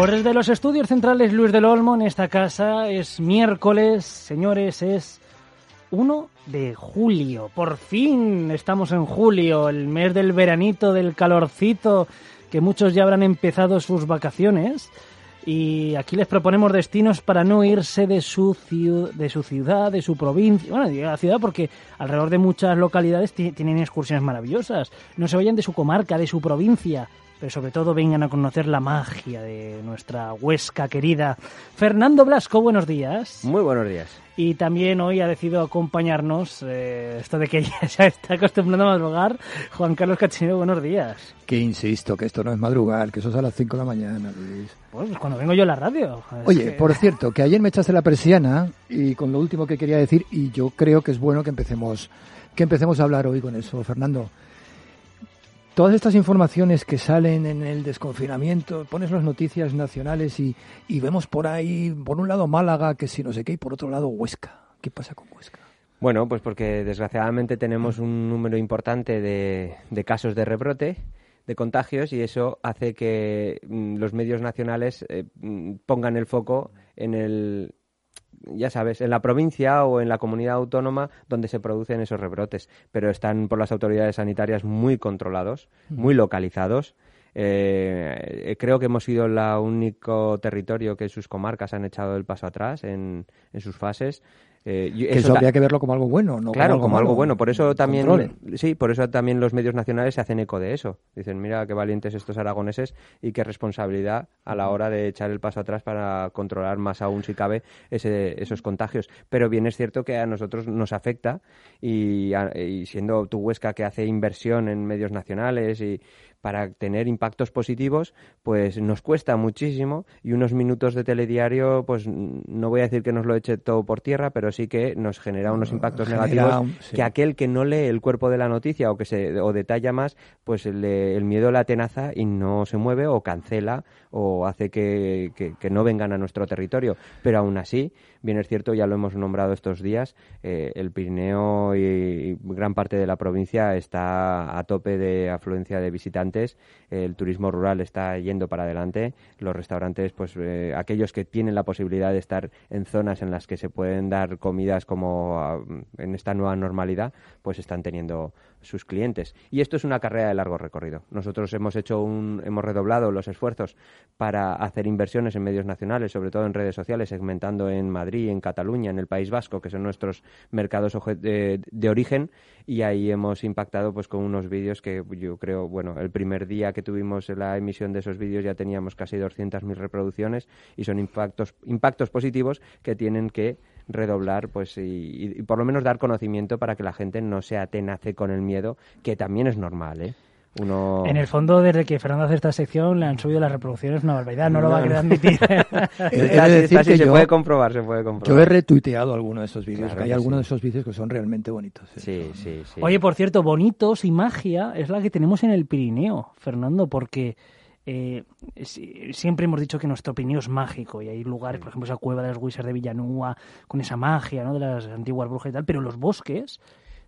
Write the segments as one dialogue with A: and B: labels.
A: Por desde los estudios centrales Luis del Olmo en esta casa es miércoles, señores, es 1 de julio. Por fin estamos en julio, el mes del veranito, del calorcito, que muchos ya habrán empezado sus vacaciones. Y aquí les proponemos destinos para no irse de su, de su ciudad, de su provincia, bueno, de la ciudad porque alrededor de muchas localidades tienen excursiones maravillosas. No se vayan de su comarca, de su provincia, pero sobre todo vengan a conocer la magia de nuestra Huesca querida. Fernando Blasco, buenos días.
B: Muy buenos días.
A: Y también hoy ha decidido acompañarnos, eh, esto de que ya se está acostumbrando a madrugar, Juan Carlos Cachinero, buenos días.
C: Que insisto, que esto no es madrugar, que eso es a las 5 de la mañana, Luis.
A: Pues cuando vengo yo a la radio.
C: Oye, por cierto, que ayer me echaste la persiana y con lo último que quería decir, y yo creo que es bueno que empecemos, que empecemos a hablar hoy con eso, Fernando todas estas informaciones que salen en el desconfinamiento, pones las noticias nacionales y, vemos por ahí, por un lado Málaga, que si no sé qué, y por otro lado Huesca. ¿Qué pasa con Huesca?
B: Bueno, pues porque desgraciadamente tenemos un número importante de, casos de rebrote de contagios y eso hace que mm, los medios nacionales eh, mm, pongan el foco en el, ya sabes, en la provincia o en la comunidad autónoma donde se producen esos rebrotes, pero están por las autoridades sanitarias muy controlados, muy localizados. Eh, creo que hemos sido el único territorio que sus comarcas han echado el paso atrás en, en sus fases.
C: Eh, eso, habría que verlo como algo bueno,
B: ¿no? Claro, como, algo, bueno. Por eso también, sí, por eso también los medios nacionales se hacen eco de eso. Dicen, mira qué valientes estos aragoneses y qué responsabilidad a la hora de echar el paso atrás para controlar más aún, si cabe, ese, esos contagios. Pero bien es cierto que a nosotros nos afecta y, y siendo tu Huesca que hace inversión en medios nacionales y para tener impactos positivos, pues nos cuesta muchísimo y unos minutos de telediario, pues no voy a decir que nos lo eche todo por tierra, pero sí que nos genera unos impactos negativos que aquel que no lee el cuerpo de la noticia o que se o detalla más, pues el miedo la tenaza y no se mueve o cancela o hace que, que, no vengan a nuestro territorio. Pero aún así, bien es cierto, ya lo hemos nombrado estos días, eh, el Pirineo y gran parte de la provincia está a tope de afluencia de visitantes el turismo rural está yendo para adelante, los restaurantes, pues eh, aquellos que tienen la posibilidad de estar en zonas en las que se pueden dar comidas como ah, en esta nueva normalidad, pues están teniendo sus clientes. Y esto es una carrera de largo recorrido. Nosotros hemos hecho un, hemos redoblado los esfuerzos para hacer inversiones en medios nacionales, sobre todo en redes sociales, segmentando en Madrid, en Cataluña, en el País Vasco, que son nuestros mercados de, origen, y ahí hemos impactado pues con unos vídeos que yo creo, bueno, el primer día que tuvimos la emisión de esos vídeos ya teníamos casi 200.000 reproducciones y son impactos impactos positivos que tienen que redoblar pues y, por lo menos dar conocimiento para que la gente no se atenace con el miedo, que también es normal, ¿eh? Uno...
A: En el fondo, desde que Fernando hace esta sección, le han subido las reproducciones una barbaridad, no, lo va a querer admitir.
B: se puede comprobar, se puede comprobar.
C: Yo he retuiteado alguno de esos vídeos, que hay algunos de esos vídeos que son realmente bonitos.
B: ¿eh? Sí, sí, sí.
A: Oye, por cierto, bonitos y magia es la que tenemos en el Pirineo, Fernando, porque eh, siempre hemos dicho que nuestro Pirineo es mágico y hay lugares, por ejemplo, esa cueva de los Wizards de Villanúa, con esa magia ¿no? de las antiguas brujas y tal, pero los bosques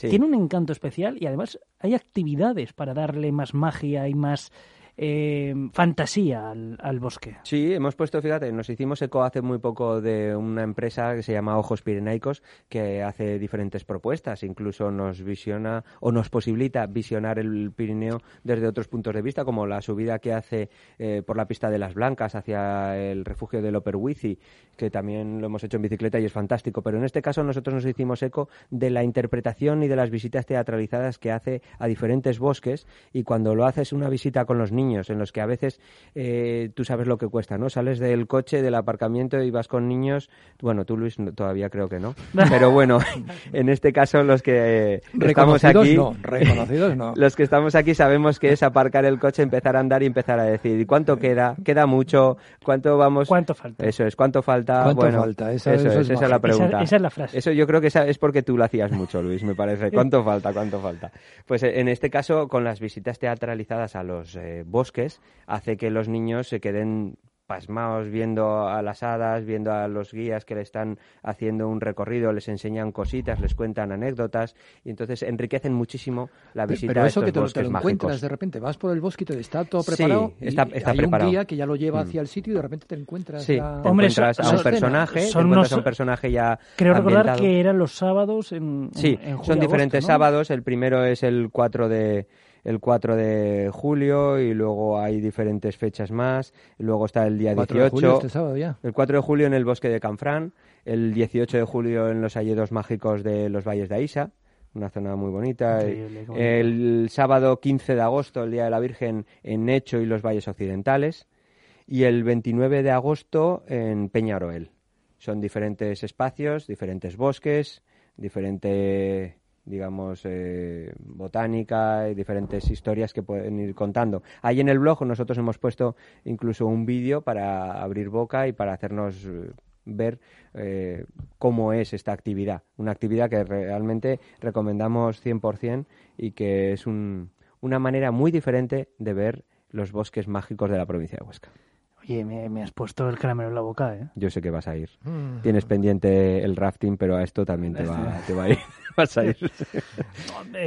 A: tienen un encanto especial y además hay actividades para darle más magia y más eh, fantasía al, bosque.
B: Sí, hemos puesto, fíjate, nos hicimos eco hace muy poco de una empresa que se llama Ojos Pirenaicos que hace diferentes propuestas, incluso nos visiona o nos posibilita visionar el Pirineo desde otros puntos de vista, como la subida que hace eh, por la pista de las Blancas hacia el refugio del Operwici, que también lo hemos hecho en bicicleta y es fantástico, pero en este caso nosotros nos hicimos eco de la interpretación y de las visitas teatralizadas que hace a diferentes bosques y cuando lo haces una visita con los niños niños, en los que a veces eh, tú sabes lo que cuesta, ¿no? Sales del coche, del aparcamiento y vas con niños. Bueno, tú, Luis, todavía creo que no. Pero bueno, en este caso, los que estamos aquí.
C: No, reconocidos no.
B: los que estamos aquí sabemos que es aparcar el coche, empezar a andar y empezar a decir, ¿y cuánto queda? ¿Queda mucho? ¿Cuánto vamos?
A: ¿Cuánto falta?
B: Eso es, ¿cuánto falta?
C: ¿Cuánto
B: bueno,
C: falta? Esa,
B: eso,
C: eso
B: es, esa es la pregunta.
A: Esa, esa, es la frase.
B: Eso yo creo que esa es porque tú lo hacías mucho, Luis, me parece. ¿Cuánto falta? ¿Cuánto falta? Pues eh, en este caso, con las visitas teatralizadas a los eh, bosques, hace que los niños se queden pasmaos viendo a las hadas, viendo a los guías que le están haciendo un recorrido, les enseñan cositas, les cuentan anécdotas y entonces enriquecen muchísimo la visita
C: pero eso
B: a estos
C: que te,
B: bosques
C: te lo
B: mágicos.
C: encuentras de repente, vas por el bosque y te está todo preparado
B: Sí, está-
C: y
B: está
C: hay
B: preparado.
C: un guía que ya lo lleva
B: Mm.
C: hacia el sitio y de repente te encuentras
B: Sí,
C: ya-
B: te
A: Hombre,
B: encuentras
A: son-
B: a un
A: son-
B: personaje, te
A: son
B: encuentras a un
A: unos-
B: personaje ya
A: Creo recordar
B: ambientado.
A: que eran los sábados en, en-
B: Sí,
A: en julio,
B: son diferentes
A: agosto, ¿no?
B: sábados. El primero es el 4 de el 4 de julio y luego hay diferentes fechas más. Y luego está el día
C: 4 de
B: 18.
C: julio este sábado ya.
B: El 4 de julio en el bosque de Canfrán, el 18 de julio en los hayedos mágicos de los valles de Aisa, una zona muy bonita.
A: Bonito.
B: El sábado 15 de agosto, el Día de la Virgen, en Necho y los valles occidentales. Y el 29 de agosto en Peñaroel. Son diferentes espacios, diferentes bosques, diferente digamos, eh, botánica y diferentes historias que pueden ir contando. Ahí en el blog nosotros hemos puesto incluso un vídeo para abrir boca y para hacernos eh, ver eh, cómo es esta actividad. Una actividad que realmente recomendamos 100% y que es un- una manera muy diferente de ver los bosques mágicos de la provincia de Huesca.
A: Oye, me, me has puesto el caramelo en la boca, ¿eh?
B: Yo sé que vas a ir. Tienes pendiente el rafting, pero a esto también te va, te va a ir. Vas a ir.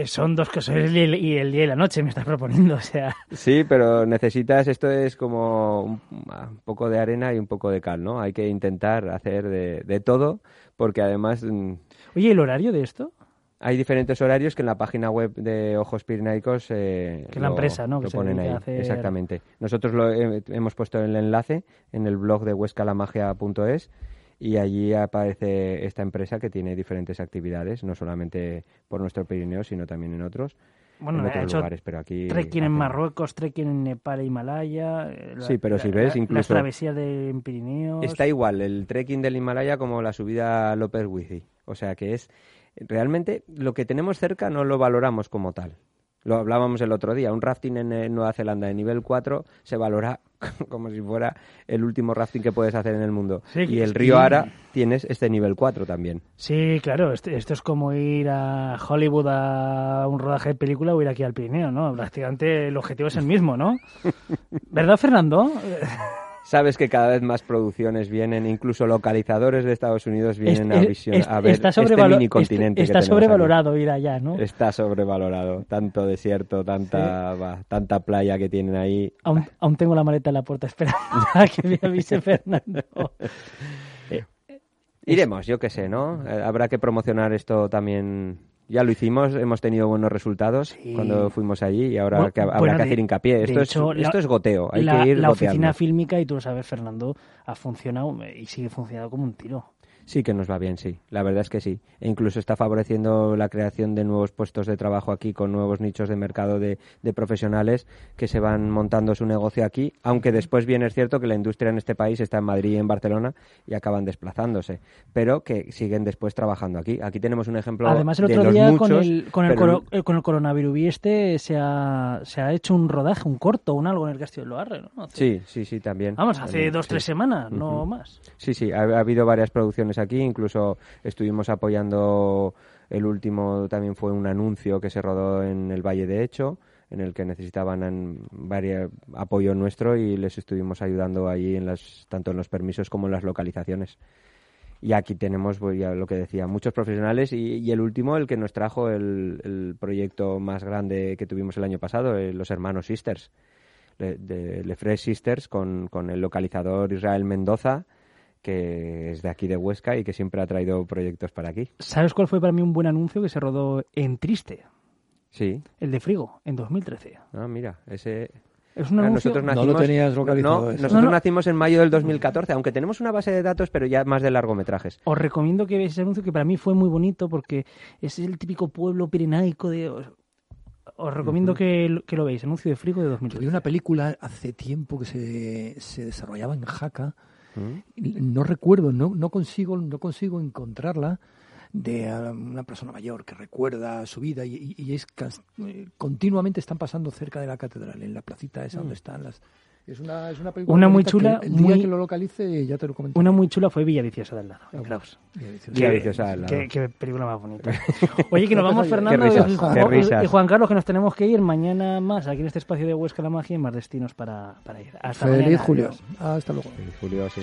A: Son dos cosas, el, el- y el día y la noche me estás proponiendo, o sea...
B: Sí, pero necesitas, esto es como un, un poco de arena y un poco de cal, ¿no? Hay que intentar hacer de, de todo, porque además mm,
A: Oye, ¿el horario de esto?
B: Hay diferentes horarios que en la página web de Ojos Pirenaicos eh,
A: Que la
B: lo-
A: empresa, ¿no? que
B: lo
A: se
B: ponen ahí.
A: hacer-
B: Exactamente. Nosotros lo he- hemos puesto el enlace en el blog de huescalamagia.es y allí aparece esta empresa que tiene diferentes actividades, no solamente por nuestro Pirineo, sino también en otros,
A: Bueno,
B: en otros
A: hecho
B: lugares, pero aquí
A: trekking en Marruecos, trekking en Nepal e Himalaya... eh, la-
B: Sí, pero si
A: la-
B: ves,
A: la- Las
B: incluso-
A: travesías de en Pirineos...
B: Está igual el trekking del Himalaya como la subida a López Wizi. O sea que es realmente lo que tenemos cerca no lo valoramos como tal. Lo hablábamos el otro día. Un rafting en eh, Nueva Zelanda de nivel 4 se valora como si fuera el último rafting que puedes hacer en el mundo.
A: Sí,
B: y el río Ara tienes este nivel 4 también.
A: Sí, claro, esto, esto es como ir a Hollywood a un rodaje de película o ir aquí al Pirineo, ¿no? Prácticamente el objetivo es el mismo, ¿no? ¿Verdad, Fernando?
B: Sabes que cada vez más producciones vienen, incluso localizadores de Estados Unidos vienen
A: Es-
B: a, visión-
A: es-
B: a ver
A: está
B: este mini continente.
A: Está, está sobrevalorado ir allá, ¿no?
B: Está sobrevalorado. Tanto desierto, tanta, tanta playa que tienen ahí.
A: Aún, aún tengo la maleta en la puerta esperando a que me avise Fernando.
B: Iremos, yo qué sé, ¿no? Eh, Habrá que promocionar esto también. Ya lo hicimos, hemos tenido buenos resultados
A: Sí.
B: cuando fuimos allí y ahora
A: Bueno,
B: que habrá
A: bueno,
B: que
A: de-
B: hacer hincapié. Esto,
A: hecho,
B: es, esto es goteo, hay
A: la,
B: que ir
A: la
B: goteando.
A: oficina fílmica, y tú lo sabes, Fernando, ha funcionado y sigue funcionando como un tiro.
B: Sí que nos va bien, sí. La verdad es que sí. E incluso está favoreciendo la creación de nuevos puestos de trabajo aquí con nuevos nichos de mercado de, de profesionales que se van montando su negocio aquí, aunque después bien es cierto que la industria en este país está en Madrid y en Barcelona y acaban desplazándose, pero que siguen después trabajando aquí. Aquí tenemos un ejemplo
A: Además, el otro día
B: muchos,
A: con el, con, el
B: pero
A: coro- eh, con el coronavirus y este se ha, se ha hecho un rodaje, un corto, un algo en el Castillo de Loarre, ¿no? Hace-
B: Sí, sí, sí, también.
A: Vamos, hace
B: También,
A: dos,
B: sí.
A: tres semanas, no más.
B: Sí, sí, ha, ha habido varias producciones aquí, incluso estuvimos apoyando, el último también fue un anuncio que se rodó en el Valle de Hecho, en el que necesitaban varia- apoyo nuestro y les estuvimos ayudando allí en las, tanto en los permisos como en las localizaciones. Y aquí tenemos, pues, ya lo que decía, muchos profesionales y, el último, el que nos trajo el, proyecto más grande que tuvimos el año pasado, eh, los hermanos Sisters, de Lefres Sisters, con, con el localizador Israel Mendoza, que es de aquí de Huesca y que siempre ha traído proyectos para aquí.
A: ¿Sabes cuál fue para mí un buen anuncio que se rodó en Triste?
B: Sí.
A: El de Frigo, en 2013.
B: Ah, mira, ese...
A: Es un
B: Ah,
A: anuncio...
B: nosotros
C: No
B: nacimos,
C: lo tenías localizado
B: no, nosotros
A: No, no.
B: nacimos en mayo del 2014, aunque tenemos una base de datos, pero ya más de largometrajes.
A: Os recomiendo que veáis ese anuncio que para mí fue muy bonito porque es el típico pueblo pirenaico de... os recomiendo que, que, lo veáis, Anuncio de Frigo de 2013.
C: Había una película hace tiempo que se, se desarrollaba en Jaca, mm. no recuerdo, no, no, consigo, no consigo encontrarla, de una persona mayor que recuerda su vida y, es eh, continuamente están pasando cerca de la catedral, en la placita esa donde mm. están las es una, es una película
A: una muy chula.
C: el día que lo localice ya te lo comento.
A: Una muy chula fue Villa Viciosa del lado, en Kraus.
B: Villa Viciosa del lado.
A: Qué, película más bonita. Oye, que nos vamos, Fernando. y, Juan Carlos, que nos tenemos que ir mañana más aquí en este espacio de Huesca la Magia y más destinos para, para ir. Hasta
C: Feliz Julio. Hasta luego.
B: Feliz Julio, sí.